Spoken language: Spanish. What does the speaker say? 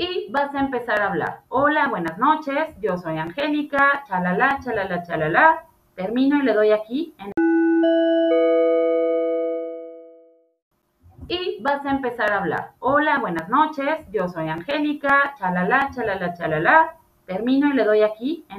y vas a empezar a hablar. Hola, buenas noches, yo soy Angélica, chalala, chalala, chalala. Termino y le doy aquí en y vas a empezar a hablar. Hola, buenas noches, yo soy Angélica, chalala, chalala, chalala. Termino y le doy aquí en